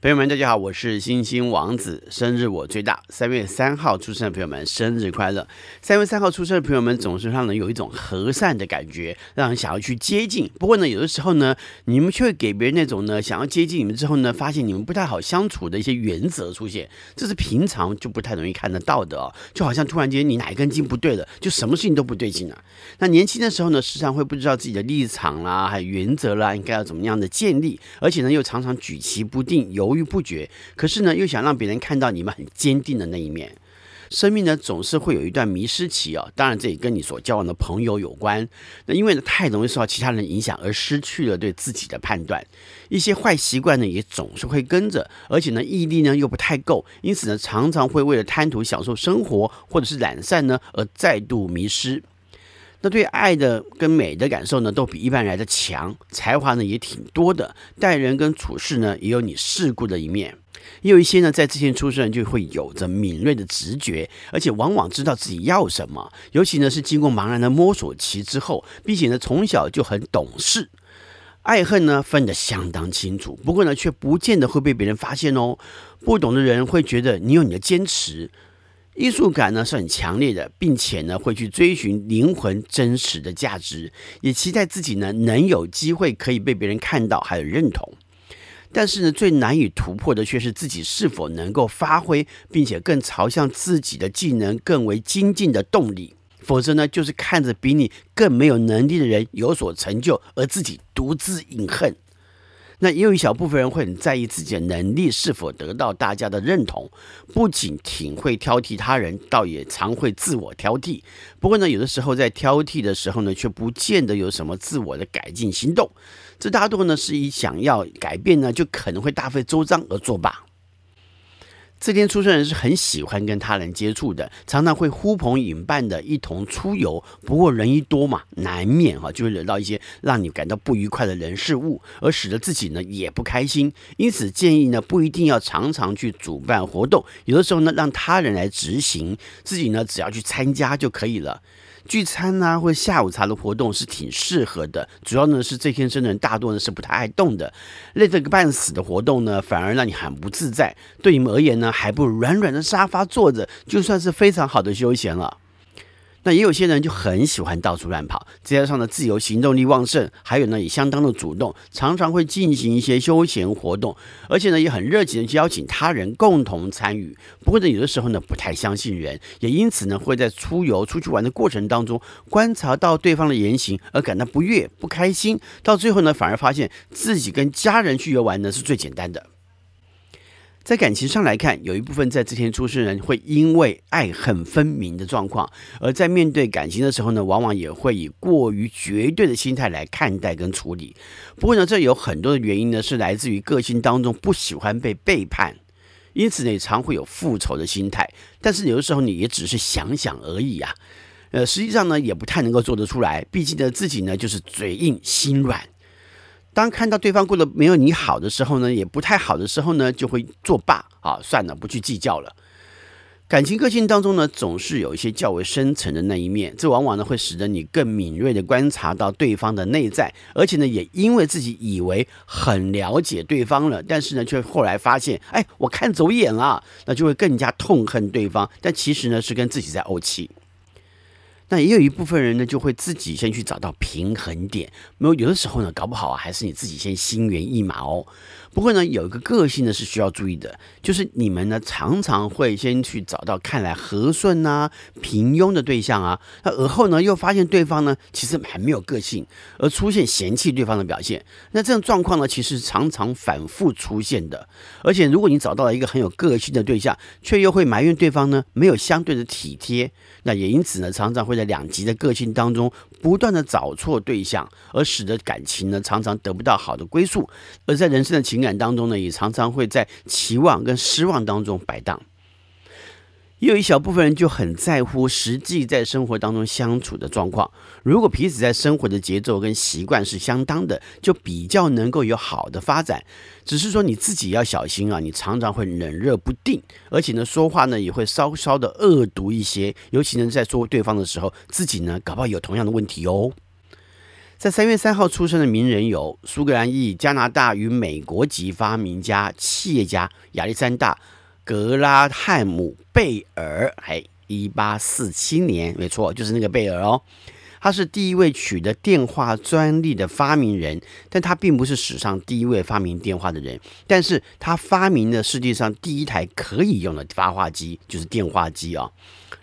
朋友们，大家好，我是星星王子，生日我最大。三月三号出生的朋友们，生日快乐！三月三号出生的朋友们，总是让人有一种和善的感觉，让人想要去接近。不过呢，有的时候呢，你们却给别人那种呢，想要接近你们之后呢，发现你们不太好相处的一些原则出现，这是平常就不太容易看得到的哦。就好像突然间你哪一根筋不对了，就什么事情都不对劲了。那年轻的时候呢，时常会不知道自己的立场啦，还有原则啦，应该要怎么样的建立，而且呢，又常常举棋不定，有。犹豫不决，可是呢，又想让别人看到你们很坚定的那一面。生命呢，总是会有一段迷失期哦。当然，这也跟你所交往的朋友有关。那因为呢，太容易受到其他人影响，而失去了对自己的判断。一些坏习惯呢，也总是会跟着，而且呢，毅力呢又不太够，因此呢，常常会为了贪图享受生活或者是懒散呢，而再度迷失。那对爱的跟美的感受呢，都比一般人来的强，才华呢也挺多的，待人跟处事呢也有你世故的一面，也有一些呢在之前出生就会有着敏锐的直觉，而且往往知道自己要什么，尤其呢是经过茫然的摸索期之后，并且呢从小就很懂事，爱恨呢分得相当清楚，不过呢却不见得会被别人发现哦，不懂的人会觉得你有你的坚持。艺术感呢是很强烈的，并且呢会去追寻灵魂真实的价值，也期待自己呢能有机会可以被别人看到还有认同。但是呢最难以突破的却是自己是否能够发挥，并且更朝向自己的。技能更为精进的动力。否则呢就是看着比你更没有能力的人有所成就，而自己独自饮恨。那也有一小部分人会很在意自己的能力是否得到大家的认同，不仅挺会挑剔他人，倒也常会自我挑剔。不过呢，有的时候在挑剔的时候呢，却不见得有什么自我的改进行动。这大多呢是以想要改变呢，就可能会大费周章而作罢。这天出生人是很喜欢跟他人接触的，常常会呼朋引伴的一同出游。不过人一多嘛，难免哈就会惹到一些让你感到不愉快的人事物，而使得自己呢也不开心。因此建议呢不一定要常常去主办活动，有的时候呢让他人来执行，自己呢只要去参加就可以了。聚餐啊，或下午茶的活动是挺适合的。主要呢是这天生的人大多呢是不太爱动的，累得个半死的活动呢，反而让你很不自在。对你们而言呢，还不如软软的沙发坐着，就算是非常好的休闲了。那也有些人就很喜欢到处乱跑，再加上呢自由行动力旺盛，还有呢也相当的主动，常常会进行一些休闲活动，而且呢也很热情的邀请他人共同参与。不过呢有的时候呢不太相信人，也因此呢会在出游出去玩的过程当中观察到对方的言行而感到不悦不开心，到最后呢反而发现自己跟家人去游玩呢是最简单的。在感情上来看，有一部分在这天出生人会因为爱恨分明的状况，而在面对感情的时候呢，往往也会以过于绝对的心态来看待跟处理。不过呢，这有很多的原因呢，是来自于个性当中不喜欢被背叛，因此呢，也常会有复仇的心态。但是有的时候你也只是想想而已啊，呃，实际上呢，也不太能够做得出来。毕竟呢，自己呢就是嘴硬心软。当看到对方过得没有你好的时候呢，也不太好的时候呢，就会作罢啊，算了，不去计较了。感情个性当中呢，总是有一些较为深层的那一面，这往往呢会使得你更敏锐地观察到对方的内在，而且呢，也因为自己以为很了解对方了，但是呢，却后来发现，哎，我看走眼了，那就会更加痛恨对方，但其实呢，是跟自己在怄气。那也有一部分人呢，就会自己先去找到平衡点。没有，有的时候呢，搞不好啊，还是你自己先心猿意马哦。不过呢，有一个个性呢是需要注意的，就是你们呢常常会先去找到看来和顺啊、平庸的对象啊，那而后呢又发现对方呢其实还没有个性，而出现嫌弃对方的表现。那这种状况呢，其实常常反复出现的。而且如果你找到了一个很有个性的对象，却又会埋怨对方呢没有相对的体贴，那也因此呢常常会在两极的个性当中不断的找错对象，而使得感情呢常常得不到好的归宿，而在人生的情感当中呢，也常常会在期望跟失望当中摆荡。也有一小部分人就很在乎实际在生活当中相处的状况。如果彼此在生活的节奏跟习惯是相当的，就比较能够有好的发展。只是说你自己要小心啊，你常常会冷热不定，而且呢说话呢也会稍稍的恶毒一些。尤其呢在说对方的时候，自己呢搞不好有同样的问题哦。在三月三号出生的名人有苏格兰裔加拿大与美国籍发明家、企业家亚历山大·格拉汉姆·贝尔，哎，一八四七年，没错，就是那个贝尔哦。他是第一位取得电话专利的发明人，但他并不是史上第一位发明电话的人。但是他发明了世界上第一台可以用的发话机，就是电话机啊、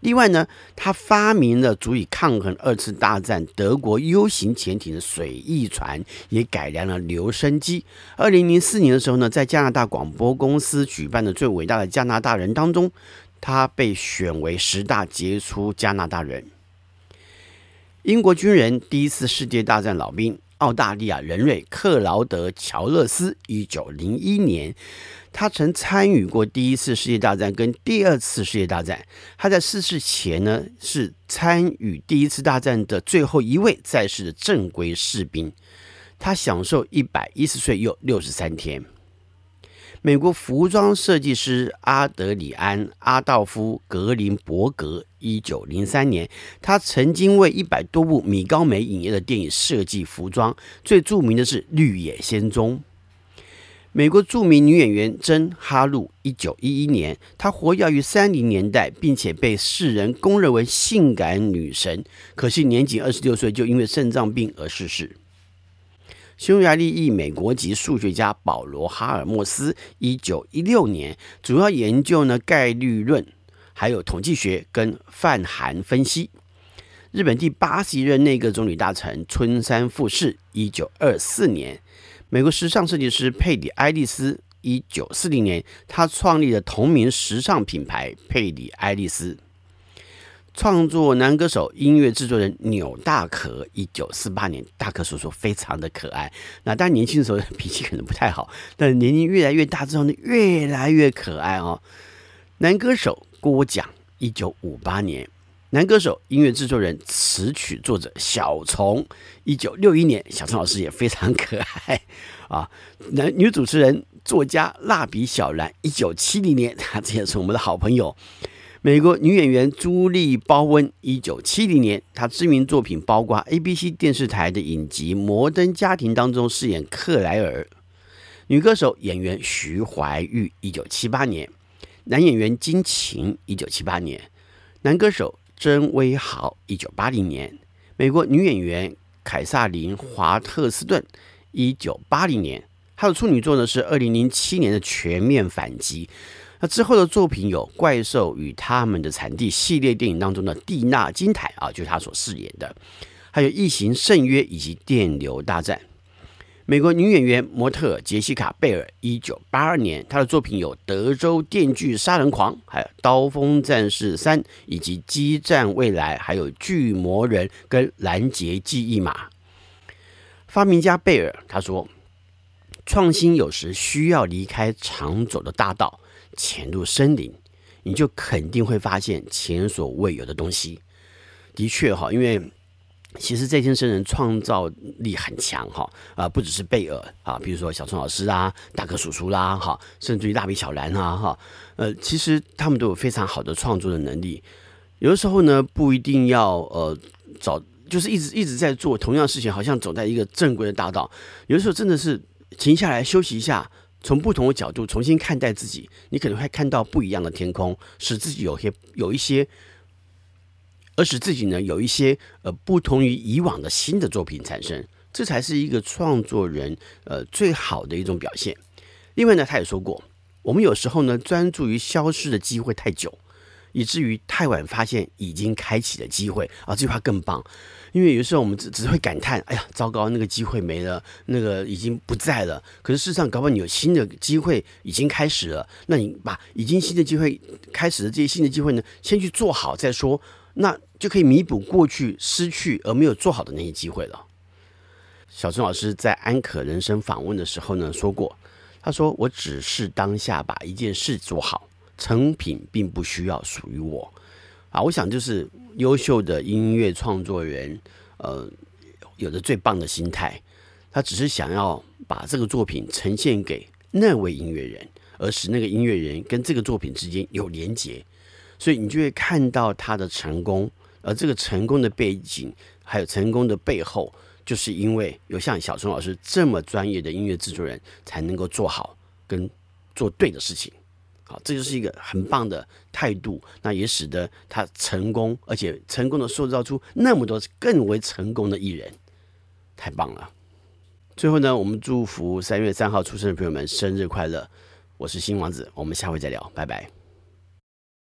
另外呢，他发明了足以抗衡二次大战德国 U 型潜艇的水翼船，也改良了留声机。二零零四年的时候呢，在加拿大广播公司举办的最伟大的加拿大人当中，他被选为十大杰出加拿大人。英国军人，第一次世界大战老兵，澳大利亚人瑞克劳德乔勒斯，一九零一年，他曾参与过第一次世界大战跟第二次世界大战。他在逝世前呢，是参与第一次大战的最后一位在世的正规士兵。他享受一百一十岁又六十三天。美国服装设计师阿德里安·阿道夫·格林伯格，一九零三年，他曾经为一百多部米高梅影业的电影设计服装，最著名的是《绿野仙踪》。美国著名女演员珍·哈露，一九一一年，她活跃于三零年代，并且被世人公认为性感女神，可惜年仅二十六岁就因为肾脏病而逝世。匈牙利裔美国籍数学家保罗·哈尔莫斯，一九一六年，主要研究呢概率论，还有统计学跟泛函分析。日本第八十一任内阁总理大臣村山富市，一九二四年。美国时尚设计师佩里·爱丽丝，一九四零年，他创立了同名时尚品牌佩里爱丽丝。创作男歌手、音乐制作人钮大可，一九四八年，大可叔叔非常的可爱。那当年轻的时候 脾气可能不太好，但年龄越来越大之后呢，越来越可爱哦。男歌手郭蒋，一九五八年；男歌手、音乐制作人、词曲作者小虫，一九六一年，小虫老师也非常可爱 啊。男女主持人、作家蜡笔小兰，一九七零年，他 这也是我们的好朋友。美国女演员朱莉·鲍温，一九七零年，她知名作品包括 ABC 电视台的影集《摩登家庭》当中饰演克莱尔。女歌手、演员徐怀钰，一九七八年；男演员金琴，一九七八年；男歌手曾威豪，一九八零年；美国女演员凯撒琳·华特斯顿，一九八零年。她的处女作呢是二零零七年的《全面反击》。那之后的作品有《怪兽与他们的产地》系列电影当中的蒂娜金台啊，就是他所饰演的，还有《异形圣约》以及《电流大战》。美国女演员模特杰西卡贝尔，一九八二年，她的作品有《德州电锯杀人狂》、还有《刀锋战士三》以及《激战未来》，还有《巨魔人》跟《拦截记忆码》。发明家贝尔他说：“创新有时需要离开常走的大道。”潜入森林，你就肯定会发现前所未有的东西。的确哈，因为其实这些生人创造力很强哈啊，不只是贝尔啊，比如说小聪老师啊、大哥叔叔啦哈，甚至于蜡笔小兰啊哈，呃，其实他们都有非常好的创作的能力。有的时候呢，不一定要呃找，就是一直一直在做同样的事情，好像走在一个正规的大道。有的时候真的是停下来休息一下。从不同的角度重新看待自己，你可能会看到不一样的天空，使自己有些有一些，而使自己呢有一些呃不同于以往的新的作品产生，这才是一个创作人呃最好的一种表现。另外呢，他也说过，我们有时候呢专注于消失的机会太久。以至于太晚发现已经开启的机会啊，这句话更棒，因为有时候我们只只会感叹，哎呀，糟糕，那个机会没了，那个已经不在了。可是事实上，搞不好你有新的机会已经开始了，那你把已经新的机会开始的这些新的机会呢，先去做好再说，那就可以弥补过去失去而没有做好的那些机会了。小春老师在安可人生访问的时候呢说过，他说：“我只是当下把一件事做好。”成品并不需要属于我啊！我想就是优秀的音乐创作人，呃，有着最棒的心态，他只是想要把这个作品呈现给那位音乐人，而使那个音乐人跟这个作品之间有连结，所以你就会看到他的成功，而这个成功的背景还有成功的背后，就是因为有像小松老师这么专业的音乐制作人，才能够做好跟做对的事情。好，这就是一个很棒的态度，那也使得他成功，而且成功的塑造出那么多更为成功的艺人，太棒了。最后呢，我们祝福三月三号出生的朋友们生日快乐。我是新王子，我们下回再聊，拜拜。